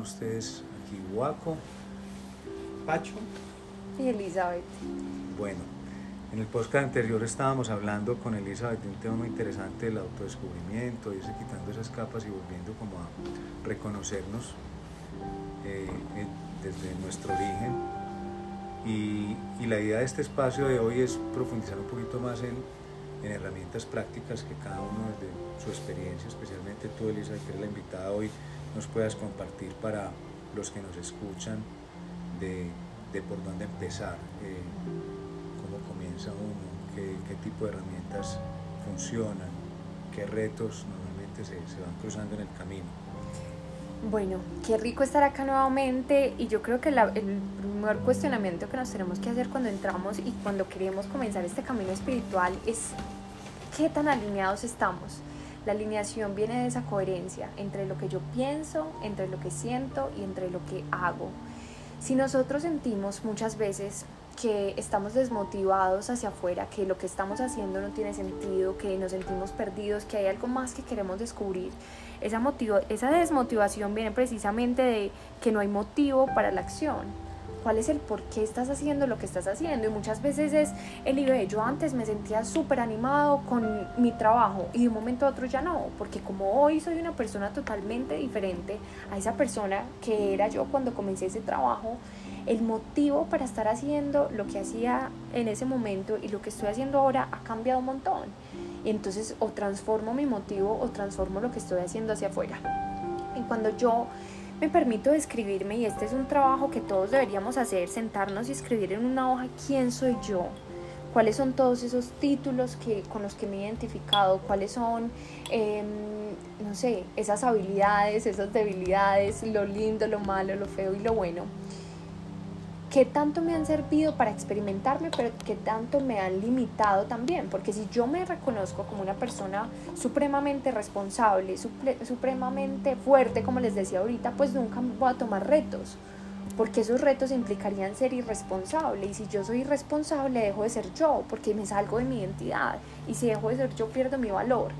con ustedes aquí Waco, Pacho y Elizabeth. Bueno, en el podcast anterior estábamos hablando con Elizabeth de un tema muy interesante del autodescubrimiento, irse quitando esas capas y volviendo como a reconocernos eh, eh, desde nuestro origen. Y, y, la idea de este espacio de hoy es profundizar un poquito más en, en herramientas prácticas que cada uno desde su experiencia, especialmente tú Elizabeth, que eres la invitada hoy, nos puedas compartir para los que nos escuchan de, de por dónde empezar, eh, cómo comienza uno, qué, qué, tipo de herramientas funcionan, qué retos normalmente se, se van cruzando en el camino. Bueno, qué rico estar acá nuevamente y yo creo que el primer cuestionamiento que nos tenemos que hacer cuando entramos y cuando queremos comenzar este camino espiritual es qué tan alineados estamos. La alineación viene de esa coherencia entre lo que yo pienso, entre lo que siento y entre lo que hago. Si nosotros sentimos muchas veces que estamos desmotivados hacia afuera, que lo que estamos haciendo no tiene sentido, que nos sentimos perdidos, que hay algo más que queremos descubrir, esa, esa desmotivación viene precisamente de que no hay motivo para la acción. ¿Cuál es el por qué estás haciendo lo que estás haciendo? Y muchas veces es el de yo antes me sentía súper animado con mi trabajo y de un momento a otro ya no, porque como hoy soy una persona totalmente diferente a esa persona que era yo cuando comencé ese trabajo, el motivo para estar haciendo lo que hacía en ese momento y lo que estoy haciendo ahora ha cambiado un montón. Y entonces o transformo mi motivo o transformo lo que estoy haciendo hacia afuera. Y cuando yo me permito describirme, y este es un trabajo que todos deberíamos hacer, sentarnos y escribir en una hoja quién soy yo, cuáles son todos esos títulos que, con los que me he identificado, cuáles son, eh, no sé, esas habilidades, esas debilidades, lo lindo, lo malo, lo feo y lo bueno qué tanto me han servido para experimentarme, pero qué tanto me han limitado también. Porque si yo me reconozco como una persona supremamente responsable, supremamente fuerte, como les decía ahorita, pues nunca voy a tomar retos. Porque esos retos implicarían ser irresponsable. Y si yo soy irresponsable, dejo de ser yo, porque me salgo de mi identidad. Y si dejo de ser yo, pierdo mi valor.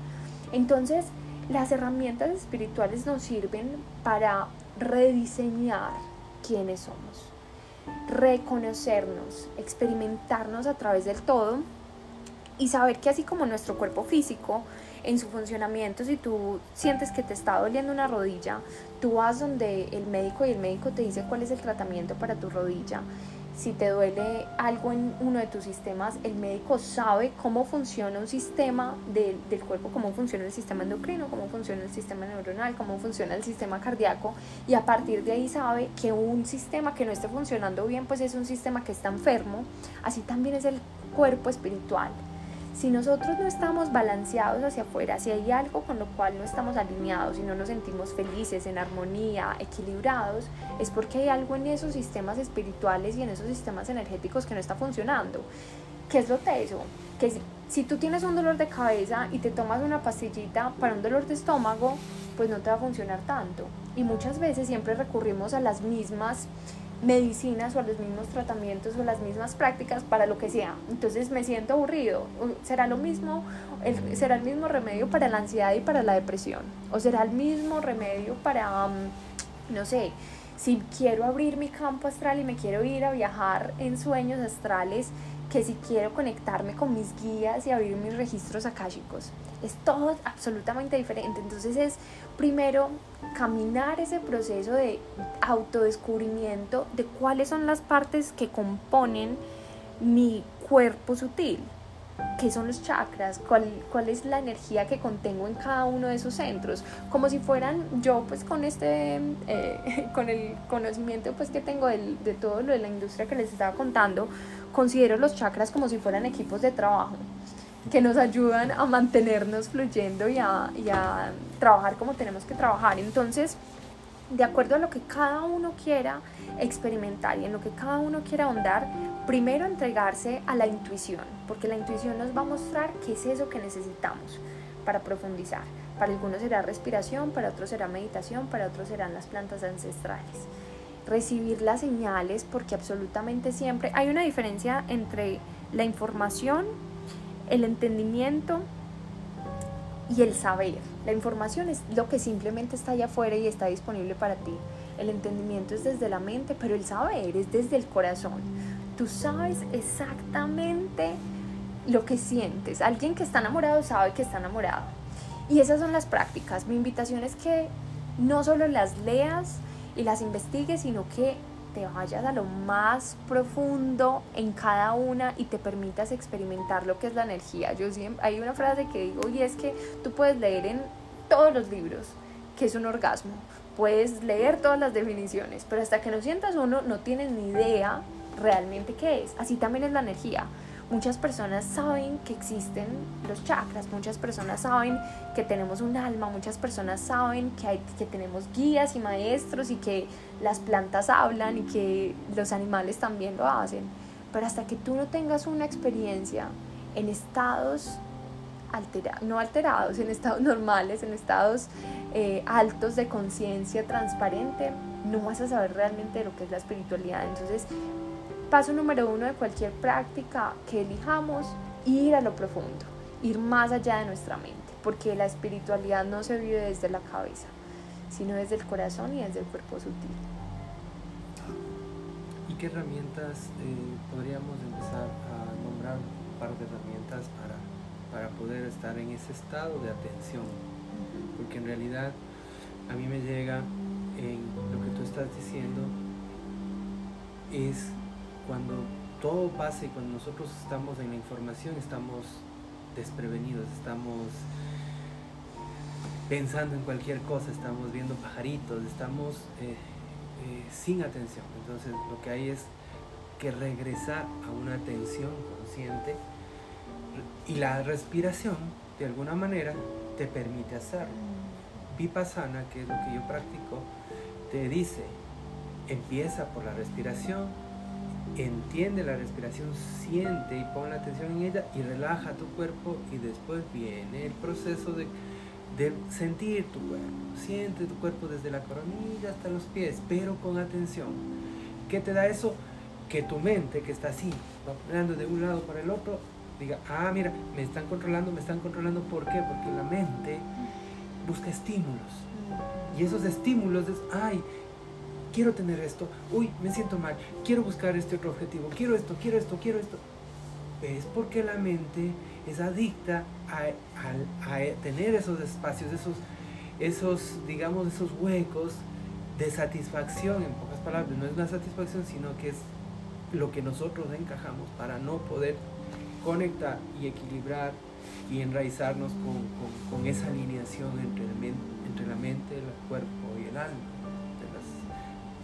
Entonces, las herramientas espirituales nos sirven para rediseñar quiénes somos reconocernos, experimentarnos a través del todo y saber que así como nuestro cuerpo físico, en su funcionamiento, si tú sientes que te está doliendo una rodilla, tú vas donde el médico y el médico te dice cuál es el tratamiento para tu rodilla si te duele algo en uno de tus sistemas, el médico sabe cómo funciona un sistema del cuerpo, cómo funciona el sistema endocrino, cómo funciona el sistema neuronal, cómo funciona el sistema cardíaco y a partir de ahí sabe que un sistema que no esté funcionando bien pues es un sistema que está enfermo, así también es el cuerpo espiritual. Si nosotros no estamos balanceados hacia afuera, si hay algo con lo cual no estamos alineados y no nos sentimos felices, en armonía, equilibrados, es porque hay algo en esos sistemas espirituales y en esos sistemas energéticos que no está funcionando. ¿Qué es lo teso? Que si, tú tienes un dolor de cabeza y te tomas una pastillita para un dolor de estómago, pues no te va a funcionar tanto. Y muchas veces siempre recurrimos a las mismas medicinas o a los mismos tratamientos o las mismas prácticas para lo que sea. Entonces me siento aburrido. ¿Será lo mismo? ¿Será el mismo remedio para la ansiedad y para la depresión? ¿O será el mismo remedio para, mm, no sé, si quiero abrir mi campo astral y me quiero ir a viajar en sueños astrales, que si quiero conectarme con mis guías y abrir mis registros akáshicos. Es todo absolutamente diferente. Entonces es primero caminar ese proceso de autodescubrimiento de cuáles son las partes que componen mi cuerpo sutil, qué son los chakras, cuál, cuál es la energía que contengo en cada uno de esos centros, como si fueran yo pues con este, eh, con el conocimiento pues que tengo de todo lo de la industria que les estaba contando, considero los chakras como si fueran equipos de trabajo que nos ayudan a mantenernos fluyendo y a, y a trabajar como tenemos que trabajar. Entonces, de acuerdo a lo que cada uno quiera experimentar y en lo que cada uno quiera ahondar, primero entregarse a la intuición, porque la intuición nos va a mostrar qué es eso que necesitamos para profundizar. Para algunos será respiración, para otros será meditación, para otros serán las plantas ancestrales. Recibir las señales, porque absolutamente siempre hay una diferencia entre la información el entendimiento y el saber. La información es lo que simplemente está allá afuera y está disponible para ti. el entendimiento es desde la mente, pero el saber es desde el corazón. Tú sabes exactamente lo que sientes. Alguien que está enamorado sabe que está enamorado. Y esas son las prácticas. Mi invitación es que no solo las leas y las investigues, sino que te vayas a lo más profundo en cada una y te permitas experimentar lo que es la energía. Yo siempre, hay una frase que digo y es que tú puedes leer en todos los libros que es un orgasmo, puedes leer todas las definiciones, pero hasta que no sientas uno no tienes ni idea realmente qué es. Así también es la energía. Muchas personas saben que existen los chakras, muchas personas saben que tenemos un alma, muchas personas saben que, hay, que tenemos guías y maestros y que las plantas hablan y que los animales también lo hacen. Pero hasta que tú no tengas una experiencia en estados alterados, no alterados, en estados normales, en estados eh, altos de conciencia transparente, no vas a saber realmente lo que es la espiritualidad. Entonces, Paso número uno de cualquier práctica que elijamos, ir a lo profundo, ir más allá de nuestra mente, porque la espiritualidad no se vive desde la cabeza, sino desde el corazón y desde el cuerpo sutil. ¿Y qué herramientas eh, podríamos empezar a nombrar un par de herramientas para, para poder estar en ese estado de atención? Porque en realidad a mí me llega en lo que tú estás diciendo es cuando todo pasa y cuando nosotros estamos en la información estamos desprevenidos, estamos pensando en cualquier cosa, estamos viendo pajaritos, estamos eh, eh, sin atención. Entonces lo que hay es que regresar a una atención consciente y la respiración de alguna manera te permite hacerlo. Vipassana, que es lo que yo practico, te dice, empieza por la respiración, entiende la respiración, siente y pon la atención en ella y relaja tu cuerpo y después viene el proceso de, sentir tu cuerpo. Siente tu cuerpo desde la coronilla hasta los pies, pero con atención. ¿Qué te da eso? Que tu mente, que está así, va de un lado para el otro, diga, ah, mira, me están controlando, me están controlando. ¿Por qué? Porque la mente busca estímulos. Y esos estímulos es, ay, quiero tener esto, uy, me siento mal, quiero buscar este otro objetivo, quiero esto, quiero esto, quiero esto. Es porque la mente es adicta a, tener esos espacios, esos, esos, digamos, esos huecos de satisfacción, en pocas palabras, no es una satisfacción, sino que es lo que nosotros encajamos para no poder conectar y equilibrar y enraizarnos con, esa alineación entre, entre la mente, el cuerpo y el alma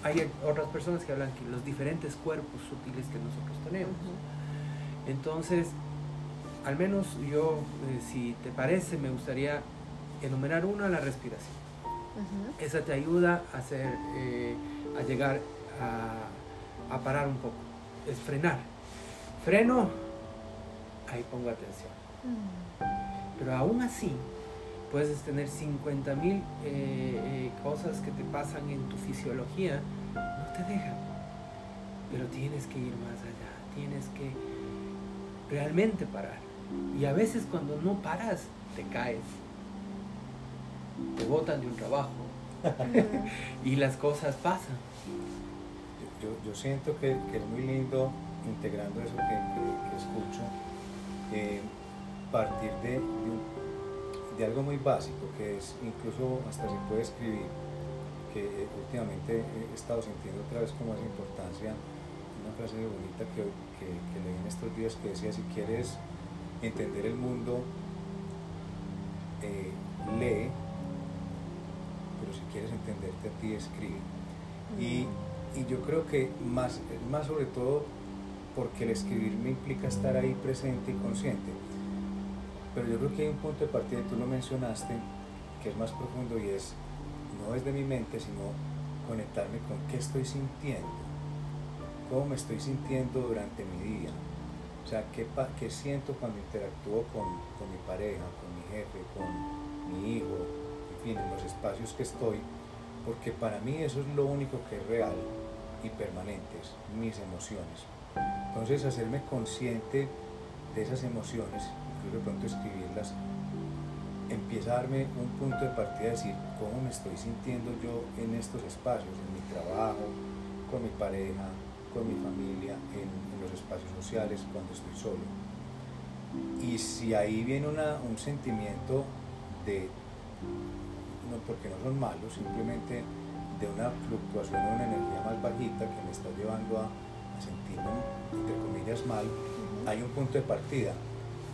hay otras personas que hablan que los diferentes cuerpos sutiles que nosotros tenemos. Entonces, al menos yo, eh, si te parece, me gustaría enumerar una, la respiración. Esa te ayuda a, hacer, eh, a llegar a, parar un poco. Es frenar. Freno, ahí pongo atención. Pero aún así, puedes tener 50 mil eh, cosas que te pasan en tu fisiología no te dejan. Pero tienes que ir más allá, tienes que realmente parar. Y a veces cuando no paras, te caes, te botan de un trabajo y las cosas pasan. Yo, siento que, es muy lindo, integrando eso que, escucho, eh, partir de, de algo muy básico, que es incluso hasta se puede escribir que últimamente he estado sintiendo otra vez con más importancia, una frase bonita que, que, leí en estos días que decía, si quieres entender el mundo, eh, lee, pero si quieres entenderte a ti, escribe. Y, y, yo creo que más, más sobre todo porque el escribir me implica estar ahí presente y consciente. Pero yo creo que hay un punto de partida, tú lo mencionaste, que es más profundo y es no es de mi mente, sino conectarme con qué estoy sintiendo, cómo me estoy sintiendo durante mi día, o sea, qué, qué siento cuando interactúo con, con, mi pareja, con mi jefe, con mi hijo, en fin, en los espacios que estoy, porque para mí eso es lo único que es real y permanente, mis emociones. Entonces, hacerme consciente de esas emociones, incluso de pronto escribirlas, empieza a darme un punto de partida de decir cómo me estoy sintiendo yo en estos espacios, en mi trabajo, con mi pareja, con mi familia, en, los espacios sociales, cuando estoy solo. Y si ahí viene un sentimiento de, no porque no son malos, simplemente de una fluctuación de una energía más bajita que me está llevando a, sentirme, entre comillas, mal, hay un punto de partida.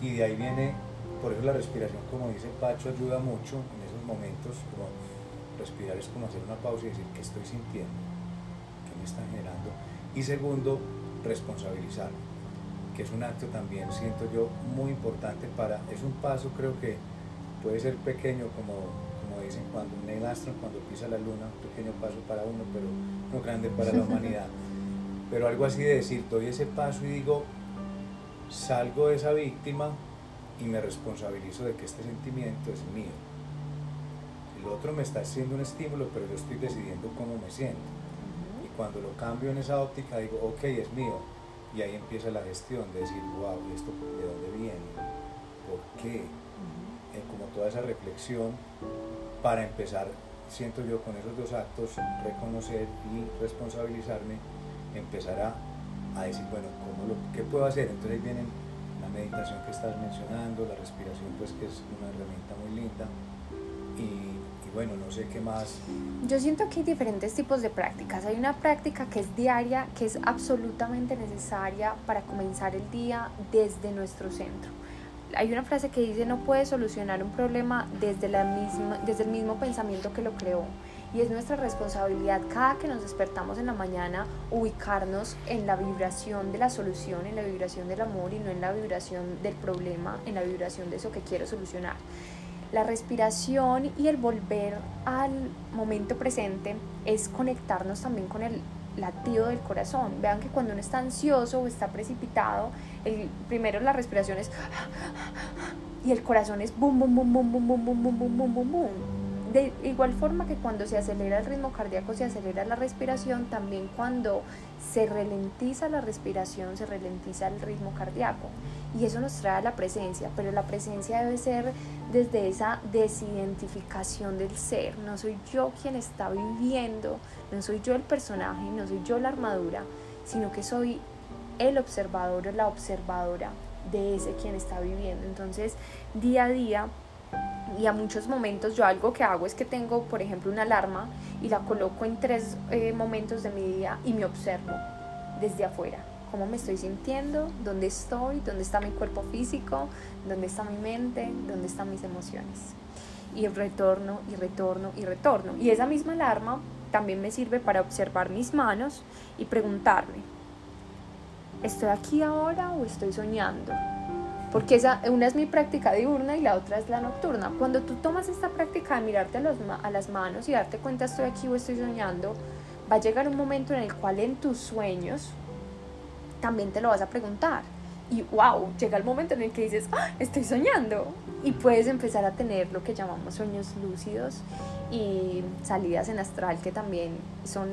Y de ahí viene, por eso la respiración, como dice Pacho, ayuda mucho en esos momentos, como respirar es como hacer una pausa y decir qué estoy sintiendo, qué me está generando. Y segundo, responsabilizarme, que es un acto también, siento yo, muy importante para, es un paso creo que puede ser pequeño como dicen cuando un Neil cuando pisa la luna, un pequeño paso para uno, pero no grande para la humanidad. Pero algo así de decir, doy ese paso y digo, salgo de esa víctima y me responsabilizo de que este sentimiento es mío. El otro me está haciendo un estímulo, pero yo estoy decidiendo cómo me siento. Y cuando lo cambio en esa óptica, digo, ok, es mío. Y ahí empieza la gestión de decir, wow, ¿y esto de dónde viene? ¿Por qué? Eh, como toda esa reflexión para empezar, siento yo, con esos dos actos, reconocer y responsabilizarme, empezar a, decir, bueno, ¿cómo lo, ¿qué puedo hacer? Entonces vienen la meditación que estás mencionando, la respiración, pues que es una herramienta muy linda. Y, bueno, no sé qué más. Yo siento que hay diferentes tipos de prácticas. Hay una práctica que es diaria, que es absolutamente necesaria para comenzar el día desde nuestro centro hay una frase que dice no puedes solucionar un problema desde, la misma, desde el mismo pensamiento que lo creó. Y es nuestra responsabilidad cada que nos despertamos en la mañana ubicarnos en la vibración de la solución, en la vibración del amor y no en la vibración del problema, en la vibración de eso que quiero solucionar. La respiración y el volver al momento presente es conectarnos también con el latido del corazón. Vean que cuando uno está ansioso o está precipitado, el, primero la respiración es y el corazón es bum bum bum bum bum bum bum bum bum bum bum. De igual forma que cuando se acelera el ritmo cardíaco, se acelera la respiración, también cuando se ralentiza la respiración, se ralentiza el ritmo cardíaco. Y eso nos trae a la presencia, pero la presencia debe ser desde esa desidentificación del ser. No soy yo quien está viviendo, no soy yo el personaje, no soy yo la armadura, sino que soy el observador o la observadora de ese quien está viviendo. Entonces, día a día y a muchos momentos yo algo que hago es que tengo, por ejemplo, una alarma y la coloco en tres eh, momentos de mi día y me observo desde afuera. Cómo me estoy sintiendo, dónde estoy, dónde está mi cuerpo físico, dónde está mi mente, dónde están mis emociones. Y retorno y retorno y retorno. Y esa misma alarma también me sirve para observar mis manos y preguntarme, ¿estoy aquí ahora o estoy soñando? Porque una es mi práctica diurna y la otra es la nocturna. Cuando tú tomas esta práctica de mirarte a las manos y darte cuenta estoy aquí o estoy soñando, va a llegar un momento en el cual en tus sueños también te lo vas a preguntar. Y wow, llega el momento en el que dices, ¡Ah, estoy soñando. Y puedes empezar a tener lo que llamamos sueños lúcidos y salidas en astral que también son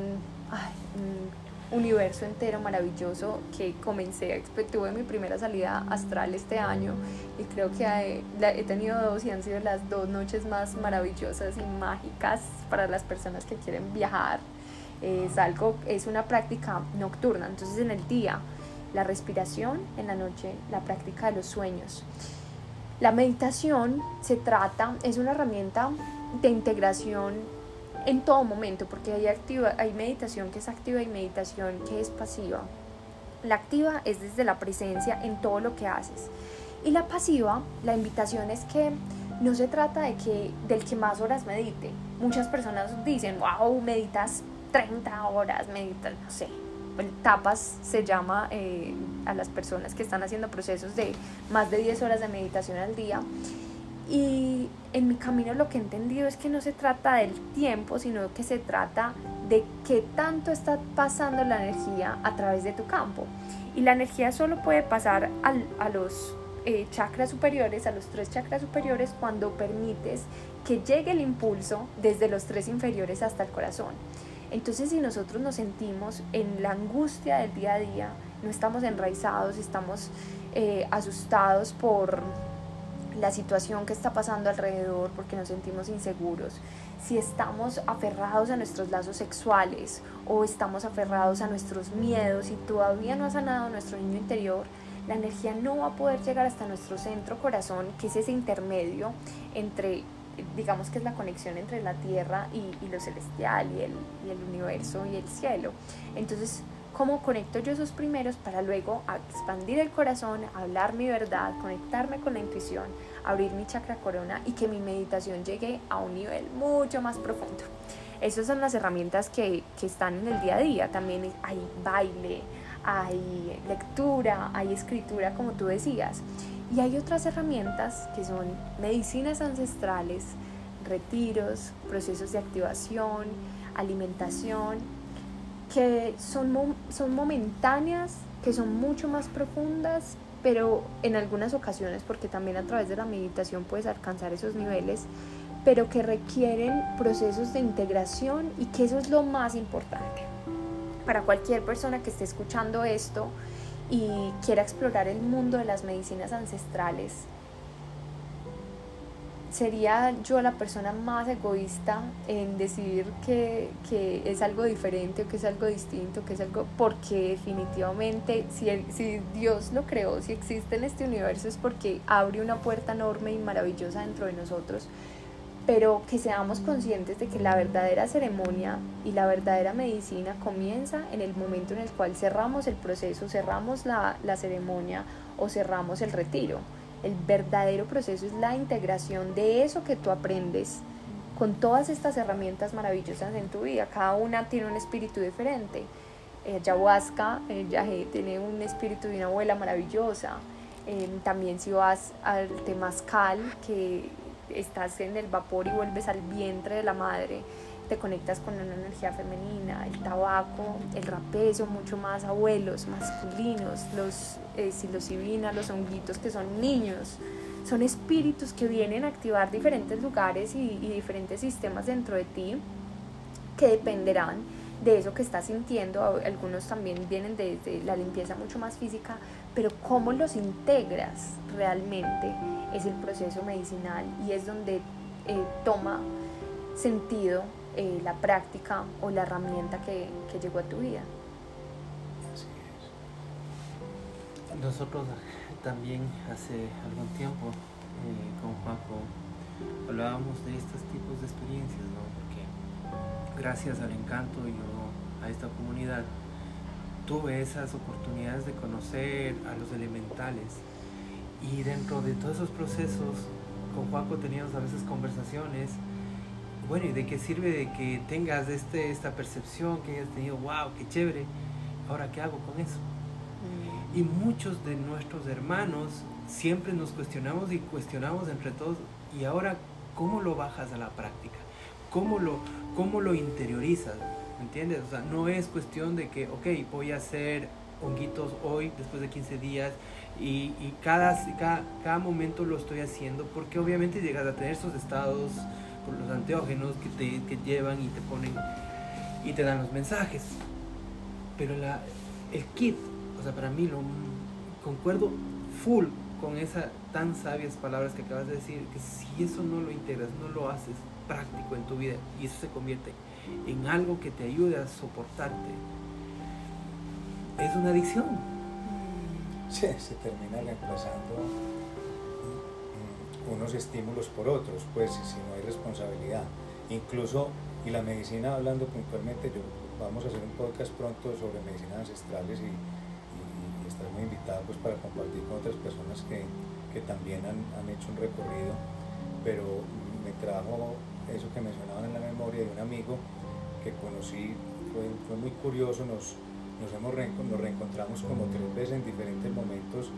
universo entero maravilloso que comencé, tuve mi primera salida astral este año y creo que he, tenido dos y han sido las dos noches más maravillosas y mágicas para las personas que quieren viajar. Es algo, es una práctica nocturna, entonces en el día la respiración, en la noche la práctica de los sueños. La meditación se trata, es una herramienta de integración en todo momento, porque hay, activa, hay meditación que es activa y meditación que es pasiva. La activa es desde la presencia en todo lo que haces. Y la pasiva, la invitación es que no se trata de que del que más horas medite. Muchas personas dicen, wow, meditas 30 horas, meditas, no sé, tapas se llama eh, a las personas que están haciendo procesos de más de 10 horas de meditación al día. Y en mi camino lo que he entendido es que no se trata del tiempo, sino que se trata de qué tanto está pasando la energía a través de tu campo. Y la energía solo puede pasar a los eh, chakras superiores, a los tres chakras superiores, cuando permites que llegue el impulso desde los tres inferiores hasta el corazón. Entonces si nosotros nos sentimos en la angustia del día a día, no estamos enraizados, estamos eh, asustados por la situación que está pasando alrededor porque nos sentimos inseguros, si estamos aferrados a nuestros lazos sexuales o estamos aferrados a nuestros miedos y todavía no ha sanado nuestro niño interior, la energía no va a poder llegar hasta nuestro centro corazón, que es ese intermedio entre, digamos que es la conexión entre la tierra y, lo celestial y el, y el universo y el cielo. Entonces, cómo conecto yo esos primeros para luego expandir el corazón, hablar mi verdad, conectarme con la intuición, abrir mi chakra corona y que mi meditación llegue a un nivel mucho más profundo. Esas son las herramientas que, que están en el día a día. También hay baile, hay lectura, hay escritura, como tú decías. Y hay otras herramientas que son medicinas ancestrales, retiros, procesos de activación, alimentación que son, son momentáneas, que son mucho más profundas, pero en algunas ocasiones, porque también a través de la meditación puedes alcanzar esos niveles, pero que requieren procesos de integración y que eso es lo más importante. Para cualquier persona que esté escuchando esto y quiera explorar el mundo de las medicinas ancestrales, sería yo la persona más egoísta en decidir que, es algo diferente o que es algo distinto, que es algo, porque definitivamente si, si Dios lo creó, si existe en este universo es porque abre una puerta enorme y maravillosa dentro de nosotros, pero que seamos conscientes de que la verdadera ceremonia y la verdadera medicina comienza en el momento en el cual cerramos el proceso, cerramos la, la ceremonia o cerramos el retiro el verdadero proceso es la integración de eso que tú aprendes con todas estas herramientas maravillosas en tu vida. Cada una tiene un espíritu diferente. El ayahuasca, el viaje tiene un espíritu de una abuela maravillosa. Eh, también si vas al temazcal, que estás en el vapor y vuelves al vientre de la madre, te conectas con una energía femenina, el tabaco, el rapé son mucho más abuelos, masculinos, los eh, los honguitos que son niños, son espíritus que vienen a activar diferentes lugares y, y diferentes sistemas dentro de ti que dependerán de eso que estás sintiendo, algunos también vienen desde la limpieza mucho más física, pero cómo los integras realmente es el proceso medicinal y es donde eh, toma sentido eh, la práctica o la herramienta que, que, llegó a tu vida. Así es. Nosotros también hace algún tiempo eh, con Paco hablábamos de estos tipos de experiencias, ¿no? Porque gracias al encanto yo a esta comunidad tuve esas oportunidades de conocer a los elementales y dentro de todos esos procesos con Juaco teníamos a veces conversaciones bueno, ¿y de qué sirve de que tengas este, esta percepción, que hayas tenido, wow, qué chévere? Ahora, ¿qué hago con eso? Mm. Y muchos de nuestros hermanos siempre nos cuestionamos y cuestionamos entre todos, ¿y ahora cómo lo bajas a la práctica? ¿Cómo lo, cómo lo interiorizas? ¿Me entiendes? O sea, no es cuestión de que, ok, voy a hacer honguitos hoy, después de 15 días, y, y cada, cada, momento lo estoy haciendo, porque obviamente llegas a tener esos estados por los anteógenos que te que llevan y te ponen y te dan los mensajes. Pero la, el kit, o sea, para mí lo concuerdo full con esas tan sabias palabras que acabas de decir, que si eso no lo integras, no lo haces práctico en tu vida y eso se convierte algo que te ayude a soportarte, es una adicción. Sí, se termina reemplazando unos estímulos por otros, pues si no hay responsabilidad. Incluso, y la medicina, hablando puntualmente, yo vamos a hacer un podcast pronto sobre medicinas ancestrales y, y, estar muy invitado pues, para compartir con otras personas que, que también han, han, hecho un recorrido, pero me trajo eso que mencionaban en la memoria de un amigo que conocí, fue, fue muy curioso, nos, nos, hemos nos reencontramos como tres veces en diferentes momentos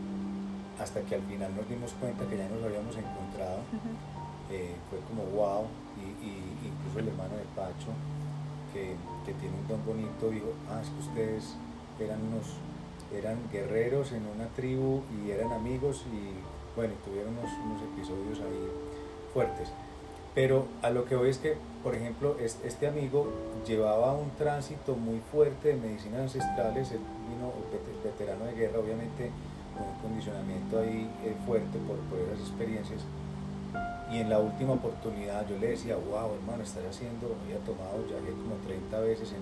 hasta que al final nos dimos cuenta que ya nos habíamos encontrado. Eh, fue como wow, y, incluso el hermano de Pacho, que, tiene un don bonito, dijo, ah, es que ustedes eran unos, eran guerreros en una tribu y eran amigos y bueno, tuvieron unos, episodios ahí fuertes. Pero a lo que voy es que, por ejemplo, este amigo llevaba un tránsito muy fuerte de medicinas ancestrales, él vino veterano de guerra, obviamente con un condicionamiento ahí eh, fuerte por, por esas experiencias. Y en la última oportunidad yo le decía, wow, hermano, estás haciendo, había tomado ya como 30 veces en,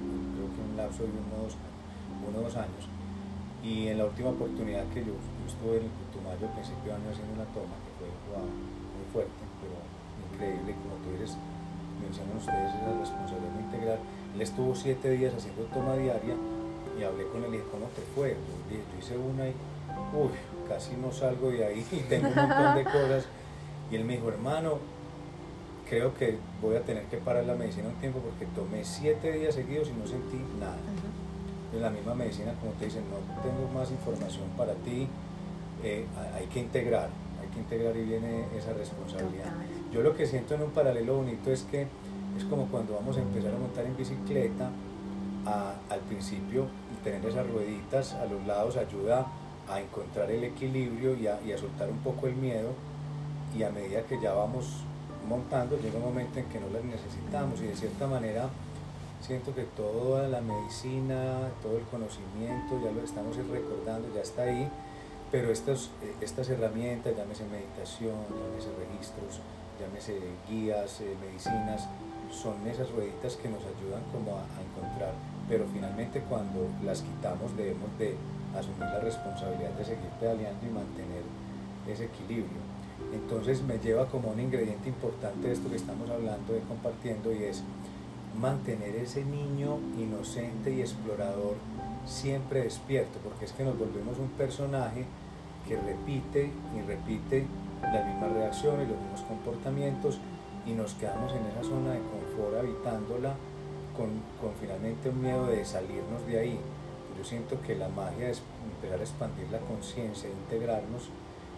creo que en un lapso de unos, uno o dos años. Y en la última oportunidad que yo, estuve en Putumayo, al principio de año haciendo una toma, que fue wow, muy fuerte, increíble, como tú eres, mencionan ustedes esa responsabilidad integral. Él estuvo siete días haciendo toma diaria y hablé con él y dije, ¿cómo te fue? Yo hice una y, uy, casi no salgo de ahí y tengo un montón de cosas y él me dijo, hermano, creo que voy a tener que parar la medicina un tiempo porque tomé siete días seguidos y no sentí nada. En la misma medicina, como te dicen, no tengo más información para ti, eh, hay que integrar, que integrar y viene esa responsabilidad. Yo lo que siento en un paralelo bonito es que es como cuando vamos a empezar a montar en bicicleta, al principio tener esas rueditas a los lados ayuda a encontrar el equilibrio y a, y a soltar un poco el miedo y a medida que ya vamos montando llega un momento en que no las necesitamos y de cierta manera siento que toda la medicina, todo el conocimiento, ya lo estamos recordando, ya está ahí, pero estas, estas herramientas, llámese meditación, llámese registros, llámese guías, eh, medicinas, son esas rueditas que nos ayudan como a, a, encontrar, pero finalmente cuando las quitamos debemos de asumir la responsabilidad de seguir pedaleando y mantener ese equilibrio. Entonces me lleva como un ingrediente importante de esto que estamos hablando y compartiendo y es mantener ese niño inocente y explorador siempre despierto, porque es que nos volvemos un personaje que repite y repite las mismas reacciones, los mismos comportamientos y nos quedamos en esa zona de confort habitándola con, con finalmente un miedo de salirnos de ahí. Yo siento que la magia es empezar a expandir la conciencia, integrarnos,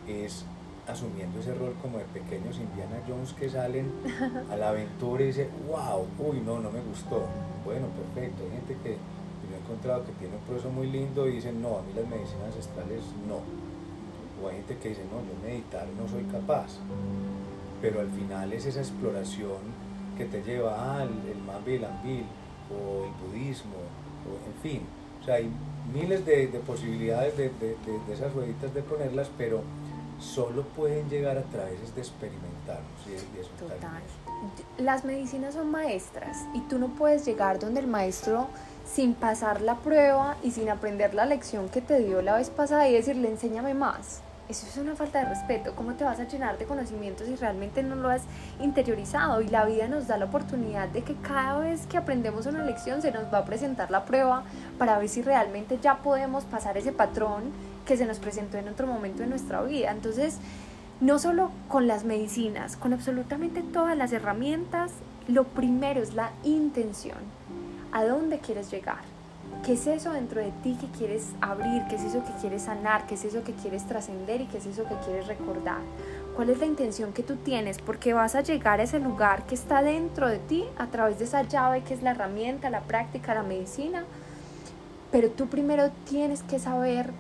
es asumiendo ese rol como de pequeños Indiana Jones que salen a la aventura y dicen, wow, uy, no, no me gustó. Bueno, perfecto. Hay gente que encontrado que tiene un proceso muy lindo y dicen, no, a mí las medicinas ancestrales no. O hay gente que dice, no, yo meditar no soy capaz. Pero al final es esa exploración que te lleva al el Mambi el Ambil o el budismo, o, en fin. O sea, hay miles de, de posibilidades de, de, de esas rueditas de ponerlas, pero solo pueden llegar a través de experimentarlos y de, Total. Las medicinas son maestras y tú no puedes llegar donde el maestro sin pasar la prueba y sin aprender la lección que te dio la vez pasada y decirle enséñame más. Eso es una falta de respeto. ¿Cómo te vas a llenar de conocimientos si realmente no lo has interiorizado? Y la vida nos da la oportunidad de que cada vez que aprendemos una lección se nos va a presentar la prueba para ver si realmente ya podemos pasar ese patrón que se nos presentó en otro momento de nuestra vida. Entonces, no solo con las medicinas, con absolutamente todas las herramientas, lo primero es la intención. ¿A dónde quieres llegar? ¿Qué es eso dentro de ti que quieres abrir? ¿Qué es eso que quieres sanar? ¿Qué es eso que quieres trascender? ¿Y qué es eso que quieres recordar? ¿Cuál es la intención que tú tienes? Porque vas a llegar a ese lugar que está dentro de ti a través de esa llave que es la herramienta, la práctica, la medicina. Pero tú primero tienes que saber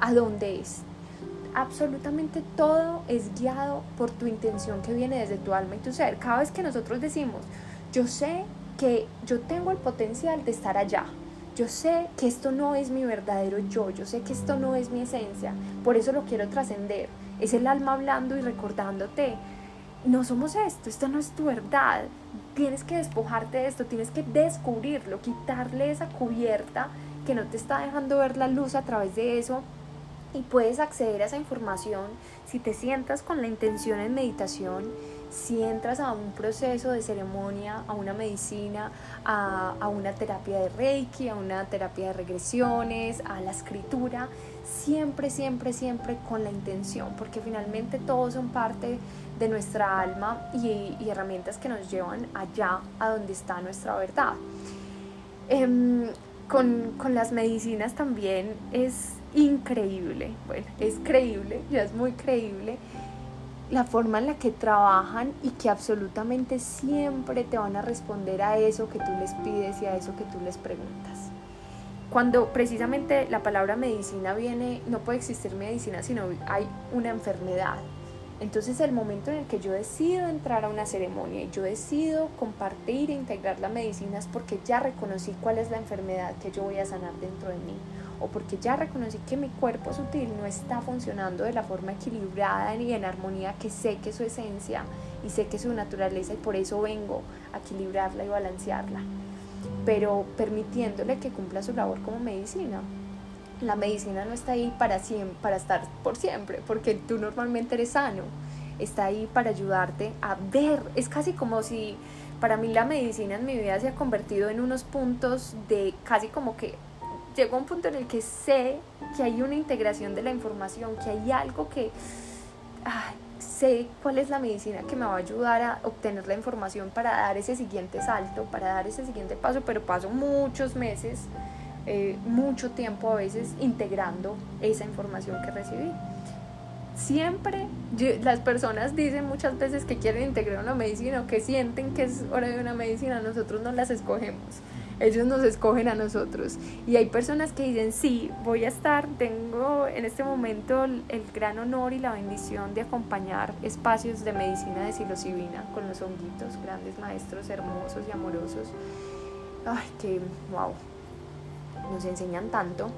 a dónde es. Absolutamente todo es guiado por tu intención que viene desde tu alma y tu ser. Cada vez que nosotros decimos, yo sé que yo tengo el potencial de estar allá, yo sé que esto no es mi verdadero yo, yo sé que esto no es mi esencia, por eso lo quiero trascender. Es el alma hablando y recordándote, no somos esto, esto no es tu verdad. Tienes que despojarte de esto, tienes que descubrirlo, quitarle esa cubierta que no te está dejando ver la luz a través de eso y puedes acceder a esa información si te sientas con la intención en meditación, si entras a un proceso de ceremonia, a una medicina, a, a, una terapia de Reiki, a una terapia de regresiones, a la escritura, siempre, siempre, siempre con la intención, porque finalmente todos son parte de nuestra alma y, y herramientas que nos llevan allá a donde está nuestra verdad. Eh, con, con las medicinas también es increíble, bueno, es creíble, ya es muy creíble la forma en la que trabajan y que absolutamente siempre te van a responder a eso que tú les pides y a eso que tú les preguntas. Cuando precisamente la palabra medicina viene, no puede existir medicina, sino hay una enfermedad. Entonces el momento en el que yo decido entrar a una ceremonia y yo decido compartir e integrar la medicina es porque ya reconocí cuál es la enfermedad que yo voy a sanar dentro de mí o porque ya reconocí que mi cuerpo sutil no está funcionando de la forma equilibrada ni en armonía que sé que es su esencia y sé que es su naturaleza y por eso vengo a equilibrarla y balancearla, pero permitiéndole que cumpla su labor como medicina. La medicina no está ahí para, siempre, para estar por siempre, porque tú normalmente eres sano, está ahí para ayudarte a ver, es casi como si para mí la medicina en mi vida se ha convertido en unos puntos de casi como que llegó un punto en el que sé que hay una integración de la información, que hay algo que sé cuál es la medicina que me va a ayudar a obtener la información para dar ese siguiente salto, para dar ese siguiente paso, pero paso muchos meses, eh, mucho tiempo a veces integrando esa información que recibí. Siempre las personas dicen muchas veces que quieren integrar una medicina o que sienten que es hora de una medicina, nosotros no las escogemos ellos nos escogen a nosotros. Y hay personas que dicen, sí, voy a estar, tengo en este momento el, gran honor y la bendición de acompañar espacios de medicina de psilocibina con los honguitos, grandes maestros hermosos y amorosos. Ay, que, wow, nos enseñan tanto.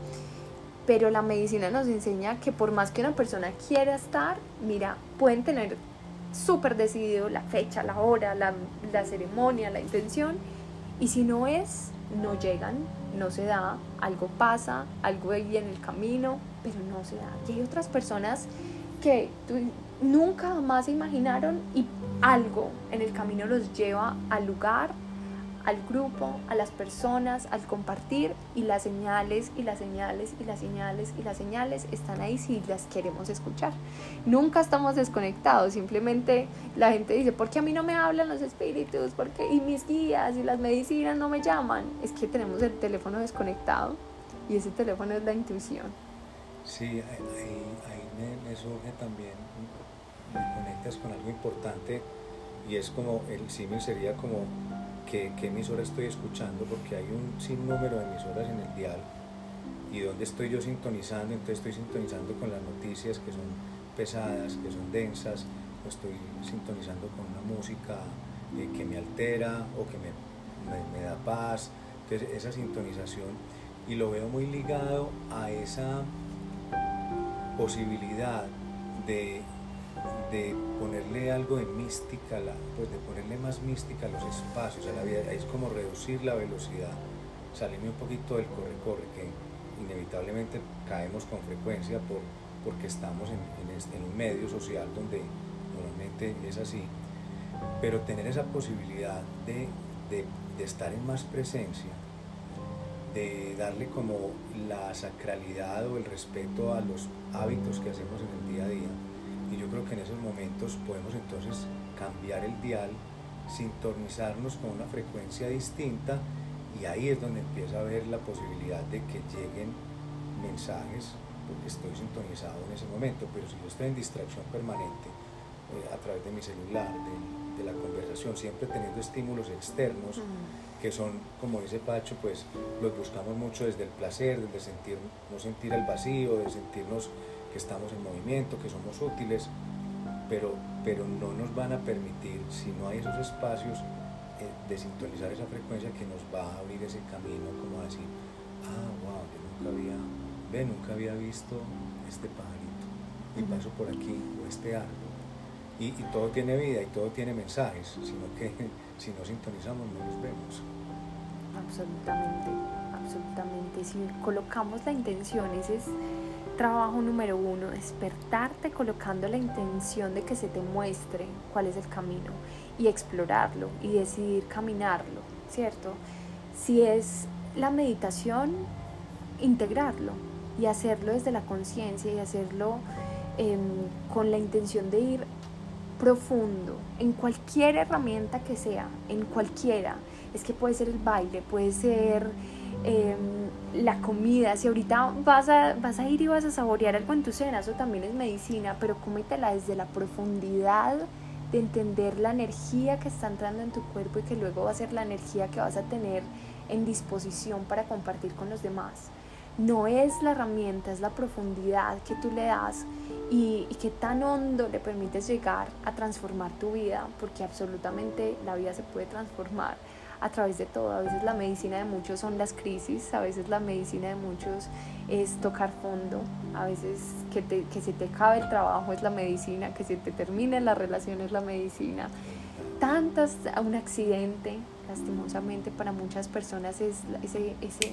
Pero la medicina nos enseña que por más que una persona quiera estar, mira, pueden tener súper decidido la fecha, la hora, la, la ceremonia, la intención, y si no es, no llegan, no se da, algo pasa, algo hay en el camino, pero no se da. Y hay otras personas que nunca más se imaginaron y algo en el camino los lleva al lugar al grupo, a las personas, al compartir y las señales y las señales y las señales y las señales están ahí si las queremos escuchar. Nunca estamos desconectados, simplemente la gente dice, ¿por qué a mí no me hablan los espíritus? ¿Por qué? Y mis guías y las medicinas no me llaman. Es que tenemos el teléfono desconectado y ese teléfono es la intuición. Sí, ahí, ahí me, surge también, me conectas con algo importante y es como, el símil sería como qué, emisora estoy escuchando, porque hay un sinnúmero de emisoras en el dial y dónde estoy yo sintonizando, entonces estoy sintonizando con las noticias que son pesadas, que son densas, o estoy sintonizando con una música eh, que me altera o que me, me, da paz, entonces esa sintonización y lo veo muy ligado a esa posibilidad de de ponerle algo de mística, pues de ponerle más mística a los espacios, a la vida, es como reducir la velocidad, salirme un poquito del corre-corre, que inevitablemente caemos con frecuencia por, porque estamos en, un medio social donde normalmente es así, pero tener esa posibilidad de estar en más presencia, de darle como la sacralidad o el respeto a los hábitos que hacemos en el día a día, y yo creo que en esos momentos podemos entonces cambiar el dial, sintonizarnos con una frecuencia distinta y ahí es donde empieza a haber la posibilidad de que lleguen mensajes porque estoy sintonizado en ese momento, pero si yo estoy en distracción permanente eh, a través de mi celular, de, la conversación, siempre teniendo estímulos externos, que son, como dice Pacho, pues los buscamos mucho desde el placer, desde sentir, no sentir el vacío, de sentirnos que estamos en movimiento, que somos útiles, pero, pero no nos van a permitir, si no hay esos espacios, eh, de sintonizar esa frecuencia que nos va a abrir ese camino, como decir, ah, wow, yo nunca había, ve, nunca había visto este pajarito, y paso por aquí, o este árbol. Y, y, todo tiene vida y todo tiene mensajes, sino que si no sintonizamos no los vemos. Absolutamente, absolutamente. Si colocamos la intención, ese es Trabajo número uno, despertarte colocando la intención de que se te muestre cuál es el camino y explorarlo y decidir caminarlo, ¿cierto? Si es la meditación, integrarlo y hacerlo desde la conciencia y hacerlo em, con la intención de ir profundo en cualquier herramienta que sea, en cualquiera. Es que puede ser el baile, puede ser Em, la comida, si ahorita vas a, vas a ir y vas a saborear algo en tu cena, eso también es medicina, pero cómetela desde la profundidad de entender la energía que está entrando en tu cuerpo y que luego va a ser la energía que vas a tener en disposición para compartir con los demás. No es la herramienta, es la profundidad que tú le das y, y que tan hondo le permites llegar a transformar tu vida, porque absolutamente la vida se puede transformar a través de todo. A veces la medicina de muchos son las crisis, a veces la medicina de muchos es tocar fondo, a veces que, te, que se te acabe el trabajo es la medicina, que se te termine la relación es la medicina. Tantas, un accidente, lastimosamente para muchas personas es ese, ese,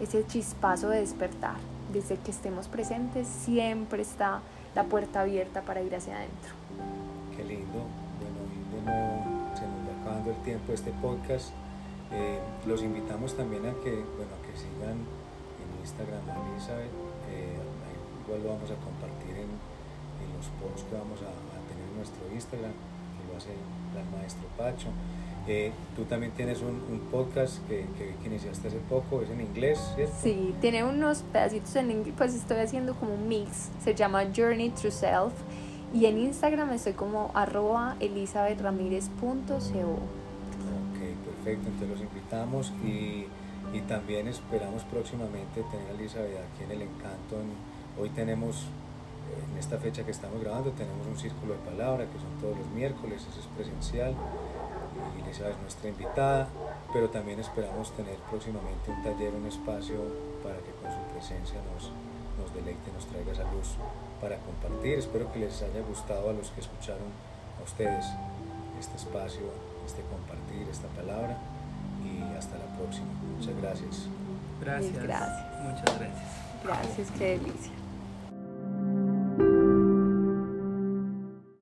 ese chispazo de despertar. Desde que estemos presentes siempre está la puerta abierta para ir hacia adentro. Qué lindo. Acabando el tiempo de este podcast. Eh, los invitamos también a que, bueno, que sigan en Instagram a Elizabeth. Eh, igual lo vamos a compartir en, en, los posts que vamos a, a tener en nuestro Instagram, que lo hace el maestro Pacho. Eh, tú también tienes un, un podcast que, que, que, iniciaste hace poco, es en inglés, ¿cierto? Sí, tiene unos pedacitos en inglés, pues estoy haciendo como un mix, se llama Journey Through Self y en Instagram estoy como arroba elizabethramirez.co. Ok, perfecto, entonces los invitamos y, también esperamos próximamente tener a Elizabeth aquí en El Encanto. En, hoy tenemos, en esta fecha que estamos grabando, tenemos un círculo de palabra que son todos los miércoles, eso es presencial Elizabeth es nuestra invitada, pero también esperamos tener próximamente un taller, un espacio para que con su presencia nos, nos deleite, nos traiga esa luz para compartir. Espero que les haya gustado a los que escucharon a ustedes este espacio, este compartir, esta palabra y hasta la próxima. Muchas gracias. Gracias. gracias. Muchas gracias. Gracias, qué delicia.